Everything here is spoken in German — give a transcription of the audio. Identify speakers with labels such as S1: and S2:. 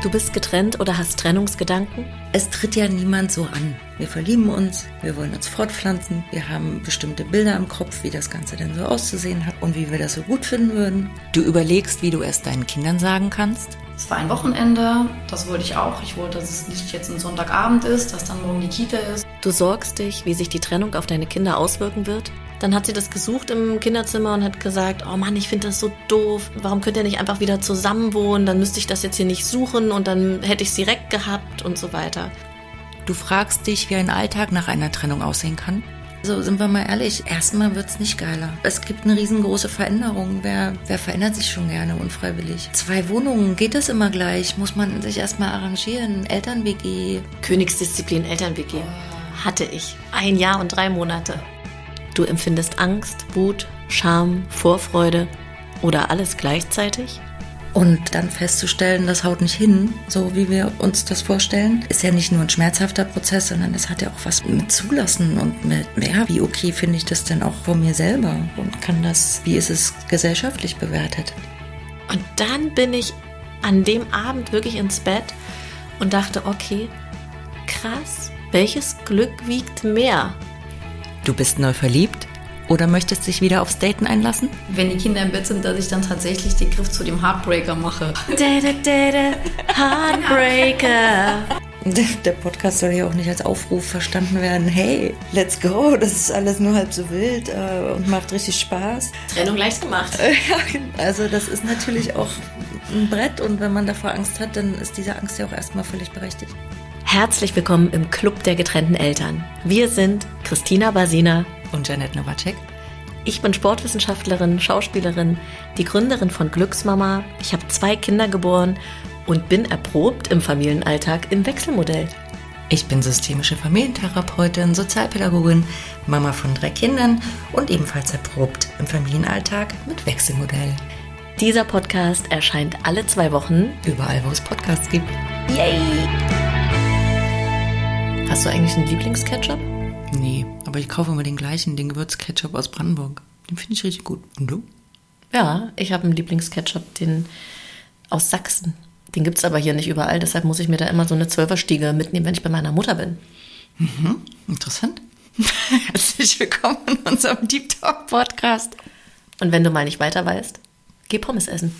S1: Du bist getrennt oder hast Trennungsgedanken?
S2: Es tritt ja niemand so an. Wir verlieben uns, wir wollen uns fortpflanzen, wir haben bestimmte Bilder im Kopf, wie das Ganze denn so auszusehen hat und wie wir das so gut finden würden.
S3: Du überlegst, wie du es deinen Kindern sagen kannst.
S4: Es war ein Wochenende, das wollte ich auch. Ich wollte, dass es nicht jetzt ein Sonntagabend ist, dass dann morgen die Kita ist.
S1: Du sorgst dich, wie sich die Trennung auf deine Kinder auswirken wird? Dann hat sie das gesucht im Kinderzimmer und hat gesagt, oh Mann, ich finde das so doof. Warum könnt ihr nicht einfach wieder zusammenwohnen? Dann müsste ich das jetzt hier nicht suchen und dann hätte ich sie direkt gehabt und so weiter.
S3: Du fragst dich, wie ein Alltag nach einer Trennung aussehen kann.
S2: So, sind wir mal ehrlich, erstmal wird's nicht geiler. Es gibt eine riesengroße Veränderung. Wer, wer verändert sich schon gerne unfreiwillig? Zwei Wohnungen, geht das immer gleich? Muss man sich erstmal arrangieren? Eltern-WG?
S1: Königsdisziplin Eltern-WG. Hatte ich. Ein Jahr und drei Monate. Du empfindest Angst, Wut, Scham, Vorfreude oder alles gleichzeitig?
S2: Und dann festzustellen, das haut nicht hin, so wie wir uns das vorstellen, ist ja nicht nur ein schmerzhafter Prozess, sondern es hat ja auch was mit Zulassen und mit, ja, wie okay finde ich das denn auch von mir selber und kann das, wie ist es gesellschaftlich bewertet?
S1: Und dann bin ich an dem Abend wirklich ins Bett und dachte, okay, krass, welches Glück wiegt mehr?
S3: Du bist neu verliebt oder möchtest dich wieder aufs Daten einlassen?
S4: Wenn die Kinder im Bett sind, dass ich dann tatsächlich den Griff zu dem Heartbreaker mache.
S1: Da, da, da, da, Heartbreaker.
S2: Der, Podcast soll ja auch nicht als Aufruf verstanden werden, hey, let's go, das ist alles nur halb so wild äh, und macht richtig Spaß.
S1: Trennung leicht gemacht.
S2: Ja, also das ist natürlich auch ein Brett und wenn man davor Angst hat, dann ist diese Angst ja auch erstmal völlig berechtigt.
S1: Herzlich willkommen im Club der getrennten Eltern. Wir sind Christina Basina
S3: Und Janette Nowacek?
S1: Ich bin Sportwissenschaftlerin, Schauspielerin, die Gründerin von Glücksmama. Ich habe zwei Kinder geboren und bin erprobt im Familienalltag im Wechselmodell.
S3: Ich bin systemische Familientherapeutin, Sozialpädagogin, Mama von drei Kindern und ebenfalls erprobt im Familienalltag mit Wechselmodell.
S1: Dieser Podcast erscheint alle zwei Wochen.
S3: Überall, wo es Podcasts gibt.
S1: Yay! Hast du eigentlich einen Lieblingsketchup?
S3: Nee, aber ich kaufe immer den gleichen, den Gewürzketchup aus Brandenburg. Den finde ich richtig gut. Und du?
S1: Ja, ich habe einen Lieblingsketchup, den aus Sachsen. Den gibt's aber hier nicht überall, deshalb muss ich mir da immer so eine Zwölferstiege mitnehmen, wenn ich bei meiner Mutter bin.
S3: Mhm, interessant. Herzlich willkommen in unserem Deep Talk Podcast.
S1: Und wenn du mal nicht weiter weißt, geh Pommes essen.